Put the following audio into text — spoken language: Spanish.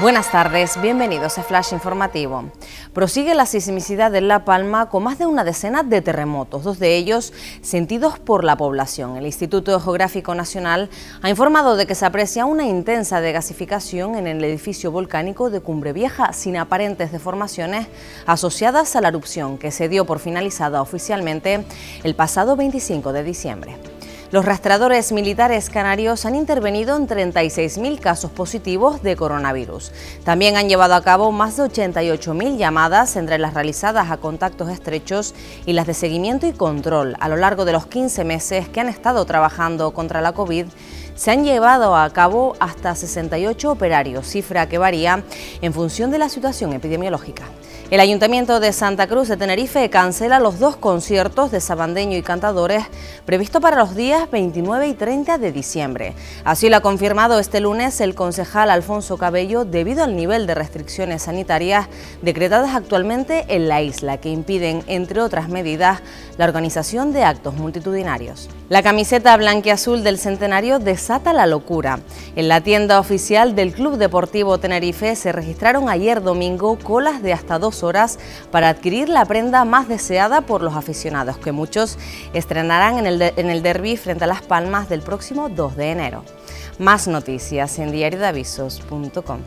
Buenas tardes, bienvenidos a Flash Informativo. Prosigue la sismicidad de La Palma con más de una decena de terremotos, dos de ellos sentidos por la población. El Instituto Geográfico Nacional ha informado de que se aprecia una intensa degasificación en el edificio volcánico de Cumbre Vieja, sin aparentes deformaciones asociadas a la erupción que se dio por finalizada oficialmente el pasado 25 de diciembre. Los rastreadores militares canarios han intervenido en 36.000 casos positivos de coronavirus. También han llevado a cabo más de 88.000 llamadas entre las realizadas a contactos estrechos y las de seguimiento y control a lo largo de los 15 meses que han estado trabajando contra la COVID se han llevado a cabo hasta 68 operarios, cifra que varía en función de la situación epidemiológica. El Ayuntamiento de Santa Cruz de Tenerife cancela los dos conciertos de Sabandeño y Cantadores previstos para los días 29 y 30 de diciembre. Así lo ha confirmado este lunes el concejal Alfonso Cabello debido al nivel de restricciones sanitarias decretadas actualmente en la isla que impiden, entre otras medidas, la organización de actos multitudinarios. La camiseta blanquiazul del centenario desata la locura. En la tienda oficial del Club Deportivo Tenerife se registraron ayer domingo colas de hasta dos horas para adquirir la prenda más deseada por los aficionados, que muchos estrenarán en el, en el derby frente a Las Palmas del próximo 2 de enero. Más noticias en diariodavisos.com.